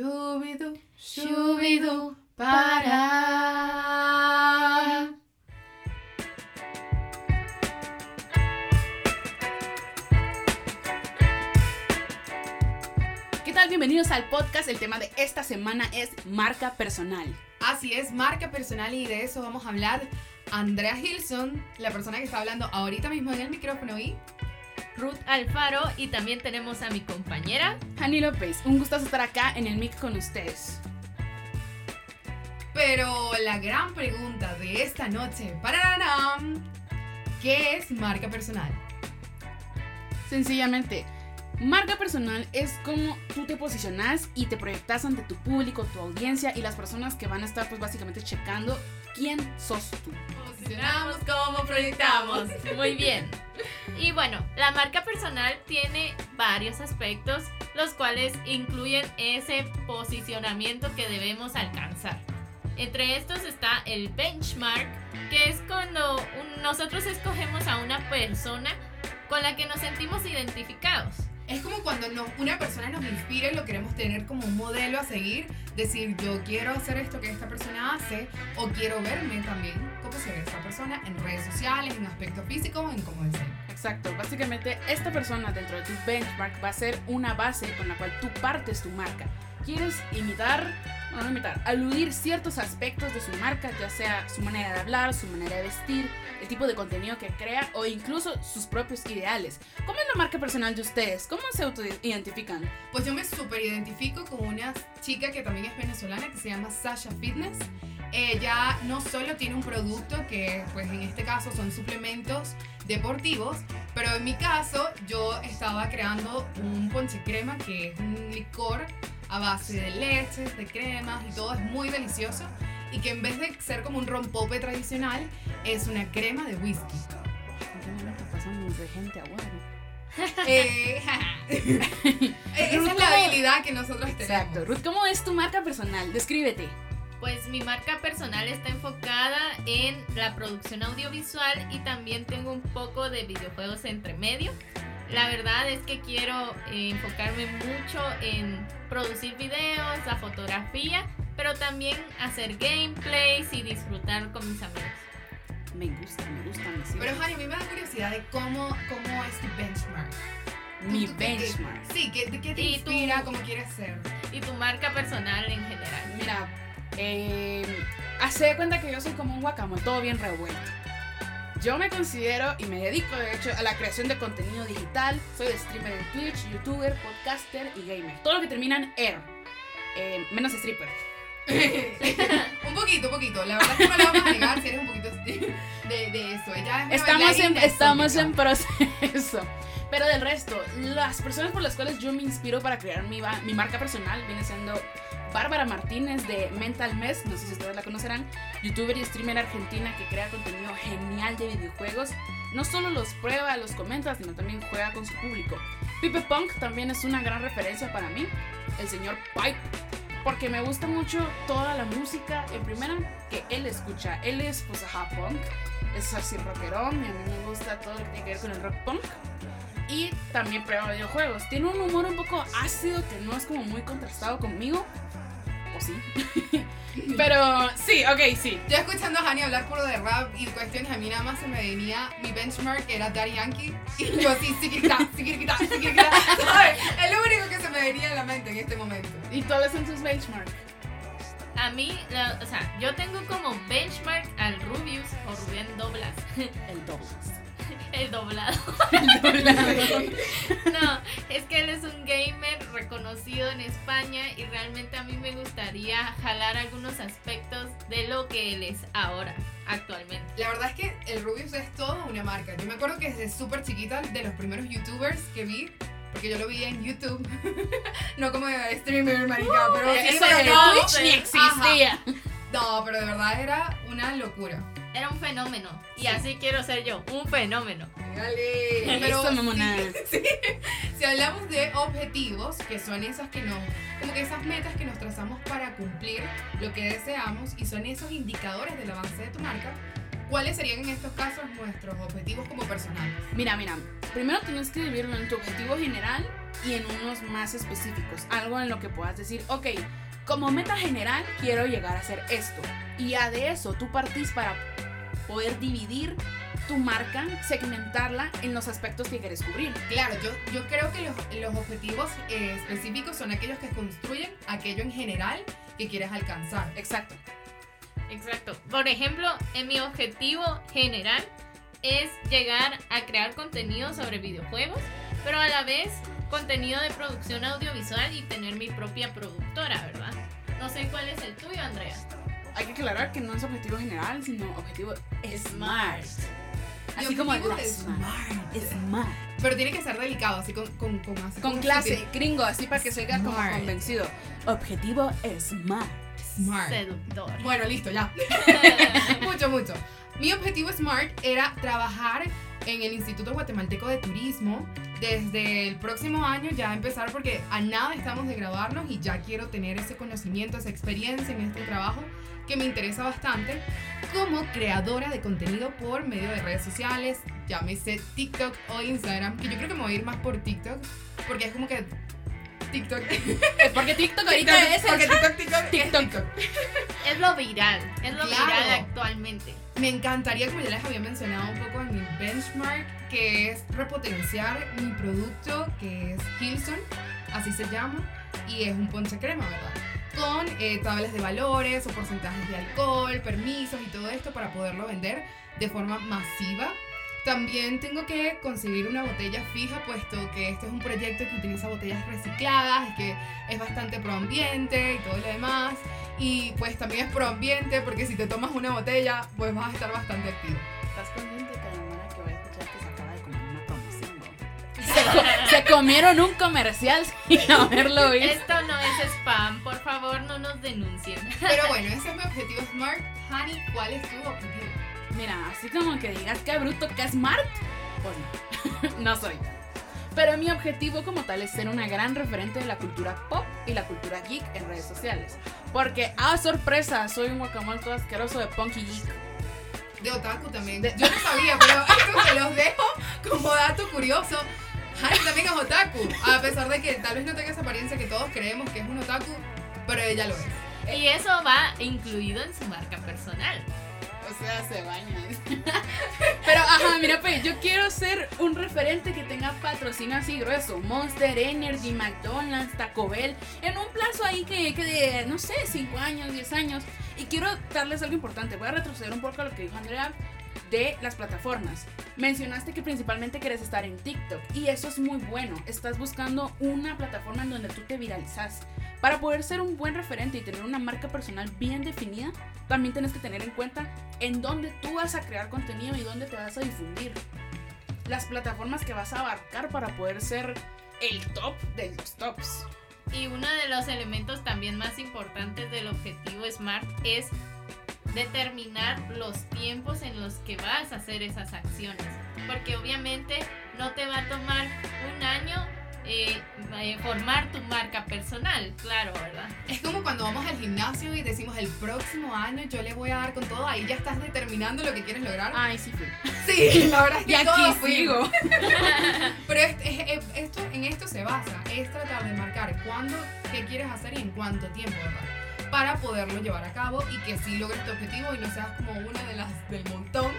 Shubidu, shubidu, para. ¿Qué tal? Bienvenidos al podcast. El tema de esta semana es marca personal. Así es, marca personal y de eso vamos a hablar. Andrea Gilson, la persona que está hablando ahorita mismo en el micrófono y Ruth Alfaro y también tenemos a mi compañera. Hani López, un gustazo estar acá en el mix con ustedes. Pero la gran pregunta de esta noche, ¡pararam! ¿qué es marca personal? Sencillamente, marca personal es como tú te posicionas y te proyectas ante tu público, tu audiencia y las personas que van a estar pues básicamente checando quién sos tú. Posicionamos como proyectamos. Muy bien. Y bueno, la marca personal tiene varios aspectos, los cuales incluyen ese posicionamiento que debemos alcanzar. Entre estos está el benchmark, que es cuando un- nosotros escogemos a una persona con la que nos sentimos identificados. Es como cuando nos- una persona nos inspira y lo queremos tener como un modelo a seguir, decir yo quiero hacer esto que esta persona hace o quiero verme también como se ve esa persona en redes sociales, en aspecto físico, en cómo deseo. Exacto, básicamente esta persona dentro de tu benchmark va a ser una base con la cual tú partes tu marca. ¿Quieres imitar, bueno, no imitar, aludir ciertos aspectos de su marca, ya sea su manera de hablar, su manera de vestir, el tipo de contenido que crea o incluso sus propios ideales? ¿Cómo es la marca personal de ustedes? ¿Cómo se autoidentifican? Pues yo me super identifico con una chica que también es venezolana que se llama Sasha Fitness. Ella no solo tiene un producto que pues en este caso son suplementos deportivos, pero en mi caso yo estaba creando un ponche crema que es un licor a base de leches, de cremas y todo es muy delicioso y que en vez de ser como un rompope tradicional es una crema de whisky. Gente a guaro. Eh, esa es la habilidad que nosotros tenemos. Exacto. Ruth, ¿cómo es tu marca personal? Descríbete. Pues mi marca personal está enfocada en la producción audiovisual y también tengo un poco de videojuegos entre medio. La verdad es que quiero eh, enfocarme mucho en producir videos, la fotografía, pero también hacer gameplays y disfrutar con mis amigos. Me gusta, me gusta, me sirve. Pero Jani, a mí me da curiosidad de cómo, cómo es tu benchmark. Mi ¿Tú- tú qué- benchmark. Sí, ¿qué, qué te inspira? ¿Cómo quieres ser? Y tu marca personal en general. Mira, eh, hace de cuenta que yo soy como un guacamole, todo bien revuelto. Yo me considero y me dedico de hecho a la creación de contenido digital. Soy de streamer en Twitch, youtuber, podcaster y gamer. Todo lo que termina en er, eh, menos stripper. un poquito, un poquito. La verdad es que no le vamos a negar si eres un poquito de, de eso. Ella es una Estamos en, estamos en proceso. Pero del resto, las personas por las cuales yo me inspiro para crear mi, mi marca personal viene siendo Bárbara Martínez de Mental Mess, no sé si ustedes la conocerán, youtuber y streamer argentina que crea contenido genial de videojuegos. No solo los prueba, los comenta, sino también juega con su público. Pipe Punk también es una gran referencia para mí, el señor Pipe, porque me gusta mucho toda la música, en primera, que él escucha. Él es pues ajá, punk, es así rockerón y a mí me gusta todo lo que tiene que ver con el rock punk. Y también prueba videojuegos. Tiene un humor un poco ácido que no es como muy contrastado conmigo. ¿O sí? Pero sí, ok, sí. Yo escuchando a Hani hablar puro de rap y cuestiones, a mí nada más se me venía mi benchmark era Daddy Yankee. Y yo así, siquirita, siquirita, siquirita. ¿Sabes? Es lo único que se me venía en la mente en este momento. ¿Y cuáles son tus benchmarks? A mí, la- o sea, yo tengo como benchmark al Rubius o Rubén Doblas, El Douglas. El doblado. El doblado. No, es que él es un gamer reconocido en España y realmente a mí me gustaría jalar algunos aspectos de lo que él es ahora, actualmente. La verdad es que el Rubius es todo una marca. Yo me acuerdo que desde súper chiquita, de los primeros youtubers que vi, porque yo lo vi en YouTube, no como streamer, marica, pero Eso pero de no, Twitch ni existía. No, pero de verdad era una locura. Era un fenómeno y Sí. así quiero ser yo, un fenómeno. Dale. Pero Eso, mamona. sí, sí. si hablamos de objetivos, que son esas que nos, como que esas metas que nos trazamos para cumplir lo que deseamos y son esos indicadores del avance de tu marca, ¿cuáles serían en estos casos nuestros objetivos como personales? Mira, mira. Primero tienes que dividirlo en tu objetivo general y en unos más específicos. Algo en lo que puedas decir, ok, como meta general quiero llegar a hacer esto. Y ya de eso tú partís para poder dividir tu marca, segmentarla en los aspectos que quieres cubrir. Claro, yo, yo creo que los, los objetivos eh, específicos son aquellos que construyen aquello en general que quieres alcanzar. Exacto. Exacto. Por ejemplo, en mi objetivo general es llegar a crear contenido sobre videojuegos, pero a la vez contenido de producción audiovisual y tener mi propia productora, ¿verdad? No sé cuál es el tuyo, Andrea. Hay que aclarar que no es objetivo general, sino objetivo smart. Así como la smart. Smart. Pero tiene que ser delicado, así con, con, con, así Con clase, gringo, así para que se oiga como Smart. convencido. Objetivo smart. Smart. Seductor. Bueno, listo, ya. mucho, mucho. Mi objetivo SMART era trabajar en el Instituto Guatemalteco de Turismo. Desde el próximo año ya empezar porque a nada estamos de graduarnos y ya quiero tener ese conocimiento, esa experiencia en este trabajo que me interesa bastante como creadora de contenido por medio de redes sociales, llámese TikTok o Instagram, que yo creo que me voy a ir más por TikTok porque es como que TikTok. Porque TikTok ahorita TikTok, es el porque TikTok, TikTok, es TikTok. TikTok. Es lo viral, es lo Claro. viral actualmente. Me encantaría, como ya les había mencionado un poco en mi benchmark, que es repotenciar mi producto, que es Hilson, así se llama, y es un ponche crema, ¿verdad? Con eh, tablas de valores o porcentajes de alcohol, permisos y todo esto para poderlo vender de forma masiva. También tengo que conseguir una botella fija, puesto que este es un proyecto que utiliza botellas recicladas, que es bastante proambiente y todo lo demás. Y pues también es proambiente porque si te tomas una botella, pues vas a estar bastante activo. Estás consciente que voy a escuchar que se acaba de comer una se comieron un comercial sin haberlo visto. Esto no es spam, por favor no nos denuncien. Pero bueno, ese es mi objetivo Smart. Honey, ¿cuál es tu objetivo? Mira, así como que digas que bruto, que smart, pues no, no soy. Pero mi objetivo como tal es ser una gran referente de la cultura pop y la cultura geek en redes sociales. Porque, ah, sorpresa, soy un guacamole todo asqueroso de punk y geek. De otaku también. De- Yo no sabía, pero esto se los dejo como dato curioso. Honey también es otaku, a pesar de que tal vez no tenga esa apariencia que todos creemos que es un otaku, pero ella lo es. Y eso va incluido en su marca personal. O sea, se baña. Pero, ajá, mira, pues yo quiero ser un referente que tenga patrocinio así grueso. Monster Energy, McDonald's, Taco Bell. En un plazo ahí que, que de, no sé, 5 años, 10 años. Y quiero darles algo importante. Voy a retroceder un poco a lo que dijo Andrea de las plataformas. Mencionaste que principalmente quieres estar en TikTok. Y eso es muy bueno. Estás buscando una plataforma en donde tú te viralizas. Para poder ser un buen referente y tener una marca personal bien definida, también tienes que tener en cuenta en dónde tú vas a crear contenido y dónde te vas a difundir. Las plataformas que vas a abarcar para poder ser el top de los tops. Y uno de los elementos también más importantes del objetivo SMART es determinar los tiempos en los que vas a hacer esas acciones. Porque obviamente no te va a tomar un año eh, eh, formar tu marca personal, claro, ¿verdad? Es como cuando vamos al gimnasio y decimos el próximo año yo le voy a dar con todo, ahí ya estás determinando lo que quieres lograr. Ay, sí fui. Sí, la verdad es que Y aquí sigo. Pero es- es- es- esto, en esto se basa, es tratar de marcar cuándo, qué quieres hacer y en cuánto tiempo, ¿verdad? Para poderlo llevar a cabo y que sí logres tu objetivo y no seas como una de las del montón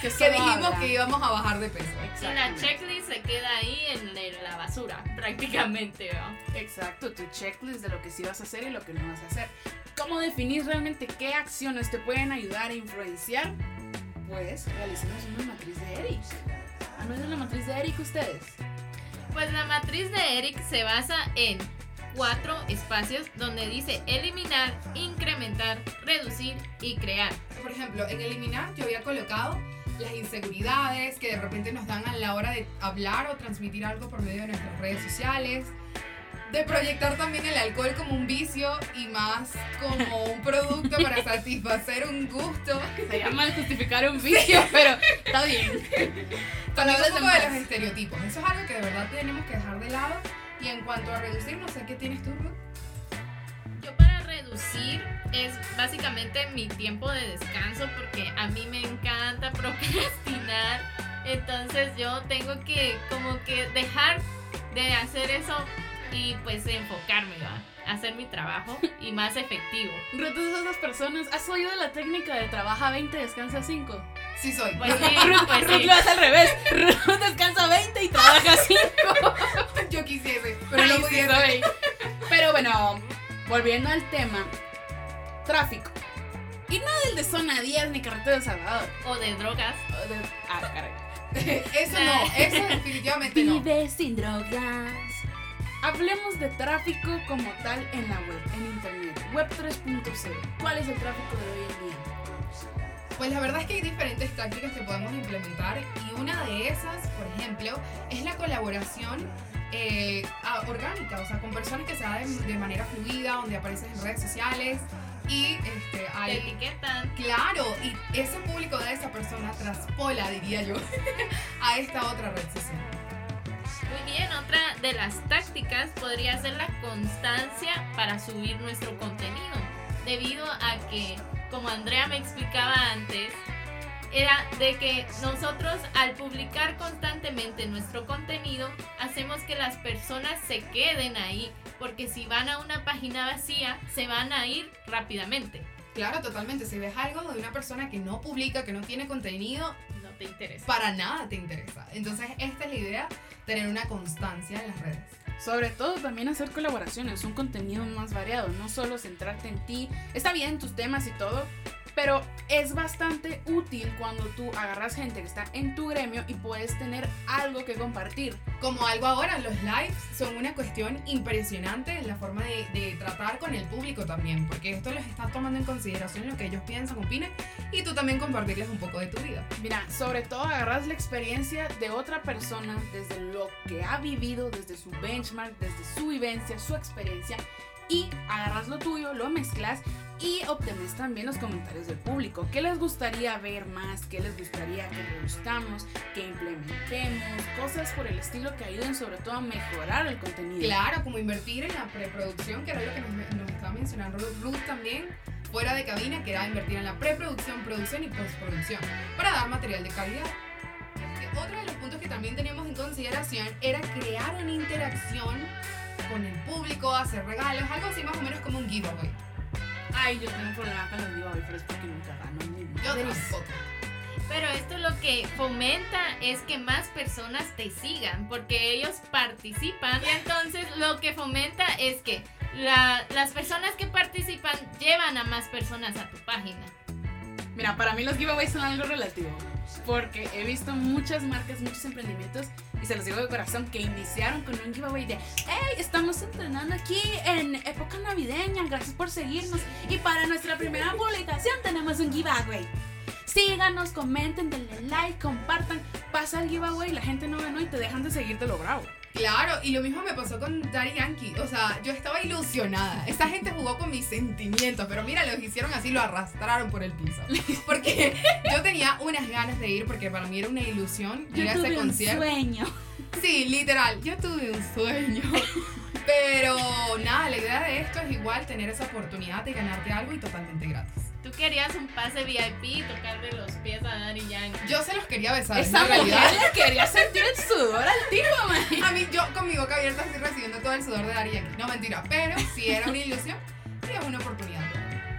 Que, que dijimos que íbamos a bajar de peso. Y la checklist se queda ahí en, en la basura, prácticamente, ¿no? Exacto, tu checklist de lo que sí vas a hacer y lo que no vas a hacer. ¿Cómo definir realmente qué acciones te pueden ayudar a influenciar? Pues realicemos una matriz de Eric. ¿Ah, no es de la matriz de Eric ustedes? Pues la matriz de Eric se basa en cuatro espacios donde dice eliminar, incrementar, reducir y crear. Por ejemplo, en eliminar yo había colocado las inseguridades que de repente nos dan a la hora de hablar o transmitir algo por medio de nuestras redes sociales. De proyectar también el alcohol como un vicio y más como un producto para satisfacer un gusto. Se llama justificar un vicio, pero está bien. Palabras un de poco de los estereotipos. Eso es algo que de verdad tenemos que dejar de lado. Y en cuanto a reducir, no sé qué tienes tú, Ruth. Yo para reducir es básicamente mi tiempo de descanso porque a mí me encanta procrastinar. Entonces yo tengo que como que dejar de hacer eso y pues enfocarme, ¿va? hacer mi trabajo y más efectivo. Ruth esas personas. ¿Has oído la técnica de trabaja 20, descansa 5? Sí soy. Pues sí, Ruth, pues Ruth sí. lo hace al revés. Ruth descansa 20 y trabaja 5. Yo quisiese, pero no sí pudiese. soy. Pero bueno, volviendo al tema, tráfico. Y no del de zona 10 ni carretera de Salvador. O de drogas. O de- Ah, caray. Eso no, eso definitivamente no. Vive sin drogas. Hablemos de tráfico como tal en la web, en internet. Web 3.0. ¿Cuál es el tráfico de hoy en día? Pues la verdad es que hay diferentes tácticas que podemos implementar y una de esas, por ejemplo, es la colaboración eh, orgánica, o sea, con personas que se da de, manera fluida, donde apareces en redes sociales y este, Te hay... etiquetan. Claro, y ese público de esa persona traspola, diría yo, a esta otra red social. Muy bien, otra de las tácticas podría ser la constancia para subir nuestro contenido. Debido a que, como Andrea me explicaba antes, era de que nosotros al publicar constantemente nuestro contenido hacemos que las personas se queden ahí, porque si van a una página vacía se van a ir rápidamente. Claro, totalmente. Si ves algo de una persona que no publica, que no tiene contenido, No te interesa. para nada te interesa. Entonces, esta es la idea, tener una constancia en las redes. Sobre todo también hacer colaboraciones, un contenido más variado, no solo centrarte en ti. Está bien tus temas y todo, pero es bastante útil cuando tú agarras gente que está en tu gremio y puedes tener algo que compartir. Como algo ahora, los lives son una cuestión impresionante en la forma de, de tratar con el público también, porque esto los estás tomando en consideración lo que ellos piensan, opinen, y tú también compartirles un poco de tu vida. Mira, sobre todo agarras la experiencia de otra persona desde lo que ha vivido, desde su benchmark, desde su vivencia, su experiencia, y agarras lo tuyo, lo mezclas y obtenés también los comentarios del público. ¿Qué les gustaría ver más? ¿Qué les gustaría que reduzcamos, que implementemos? Cosas por el estilo que ayuden sobre todo a mejorar el contenido. Claro, como invertir en la preproducción, que era lo que nos, nos estaba mencionando Ruth también, fuera de cabina, que era invertir en la preproducción, producción y postproducción, para dar material de calidad. Otro de los puntos que también teníamos en consideración era crear una interacción con el público, hacer regalos, algo así más o menos como un giveaway. Ay, yo tengo un problema con los giveaways, pero es porque nunca gano ni Yo tampoco. Pero esto lo que fomenta es que más personas te sigan, porque ellos participan. Y entonces lo que fomenta es que la- las personas que participan llevan a más personas a tu página. Mira, para mí los giveaways son algo relativo. Porque he visto muchas marcas, muchos emprendimientos, y se los digo de corazón, que iniciaron con un giveaway de ¡Hey! Estamos entrenando aquí en época navideña, gracias por seguirnos. Y para nuestra primera publicación tenemos un giveaway. Síganos, comenten, denle like, compartan. Pasa el giveaway, la gente no ganó y te dejan de seguir de lo bravo. Claro, y lo mismo me pasó con Daddy Yankee. O sea, yo estaba ilusionada. Esta gente jugó con mis sentimientos, pero mira, los hicieron así, lo arrastraron por el piso. Porque yo tenía unas ganas de ir, porque para mí era una ilusión ir a ese concierto. sueño. Sí, literal, yo tuve un sueño. Pero nada, la idea de esto es igual tener esa oportunidad de ganarte algo y totalmente gratis. Tú querías un pase VIP y tocarle los pies a Daddy Yankee. Yo se los quería besar. en Esa realidad. mujer le quería sentir el sudor al tipo, man. A mí, yo con mi boca abierta estoy recibiendo todo el sudor de Daddy Yankee. No, mentira. Pero si era una ilusión, sí es una oportunidad.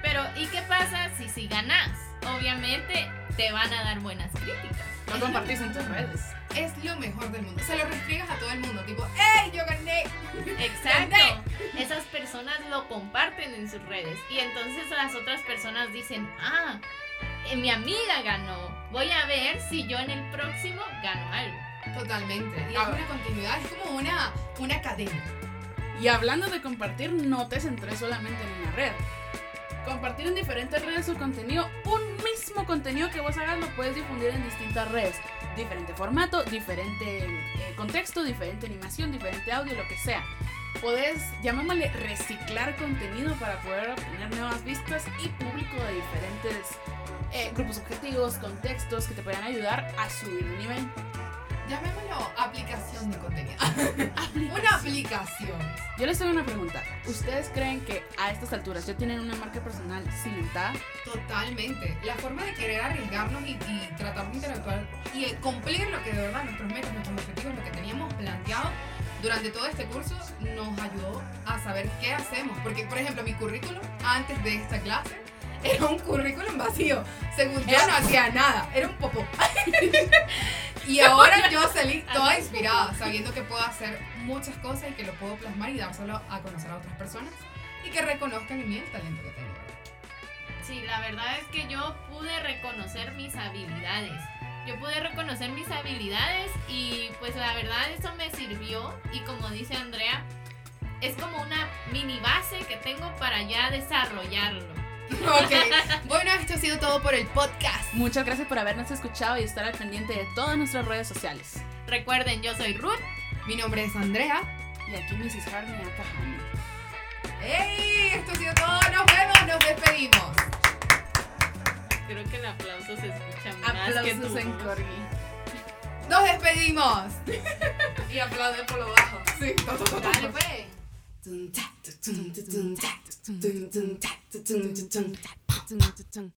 Pero, ¿y qué pasa si si ganas? Obviamente te van a dar buenas críticas. Lo compartís en tus redes. Es lo mejor del mundo. Se lo restriegas a todo el mundo. Tipo, ¡Ey, yo gané! Exacto. Esas personas lo comparten en sus redes y entonces las otras personas dicen, ah, eh, mi amiga ganó. Voy a ver si yo en el próximo gano algo. Totalmente. Y es una continuidad. Es como una, una cadena. Y hablando de compartir, no te centres solamente en una red. Compartir en diferentes redes su contenido, un mismo contenido que vos hagas lo puedes difundir en distintas redes. Diferente formato, diferente eh, contexto, diferente animación, diferente audio, lo que sea. Podés, llamémosle, reciclar contenido para poder obtener nuevas vistas y público de diferentes eh, grupos objetivos, contextos que te puedan ayudar a subir un nivel. Llamémoslo aplicación de contenido. una aplicación. Yo les tengo una pregunta. ¿Ustedes creen que a estas alturas ya tienen una marca personal cimentada? Totalmente. La forma de querer arriesgarnos y, y tratar de interactuar y cumplir lo que de verdad nuestros metas, nuestros objetivos, lo que teníamos planteado, durante todo este curso nos ayudó a saber qué hacemos. Porque, por ejemplo, mi currículum antes de esta clase era un currículum vacío. Según yo no hacía nada, era un popó. y ahora yo salí toda inspirada, sabiendo que puedo hacer muchas cosas y que lo puedo plasmar y dárselo a conocer a otras personas y que reconozcan en mí el talento que tengo. Sí, la verdad es que yo pude reconocer mis habilidades. Yo pude reconocer mis habilidades y pues la verdad eso me sirvió y como dice Andrea, es como una mini base que tengo para ya desarrollarlo. Ok, bueno, esto ha sido todo por el podcast. Muchas gracias por habernos escuchado y estar al pendiente de todas nuestras redes sociales. Recuerden, yo soy Ruth. Mi nombre es Andrea. Y aquí Mrs. Harney Akahani. ¡Ey! Esto ha sido todo. Nos vemos, nos despedimos. Creo que el aplauso se escucha más que tu Aplausos en. Corgi. Nos despedimos. Y aplaude por lo bajo. Sí, Dale pues. 增加增增增增增增增增增增增增增增增增增增增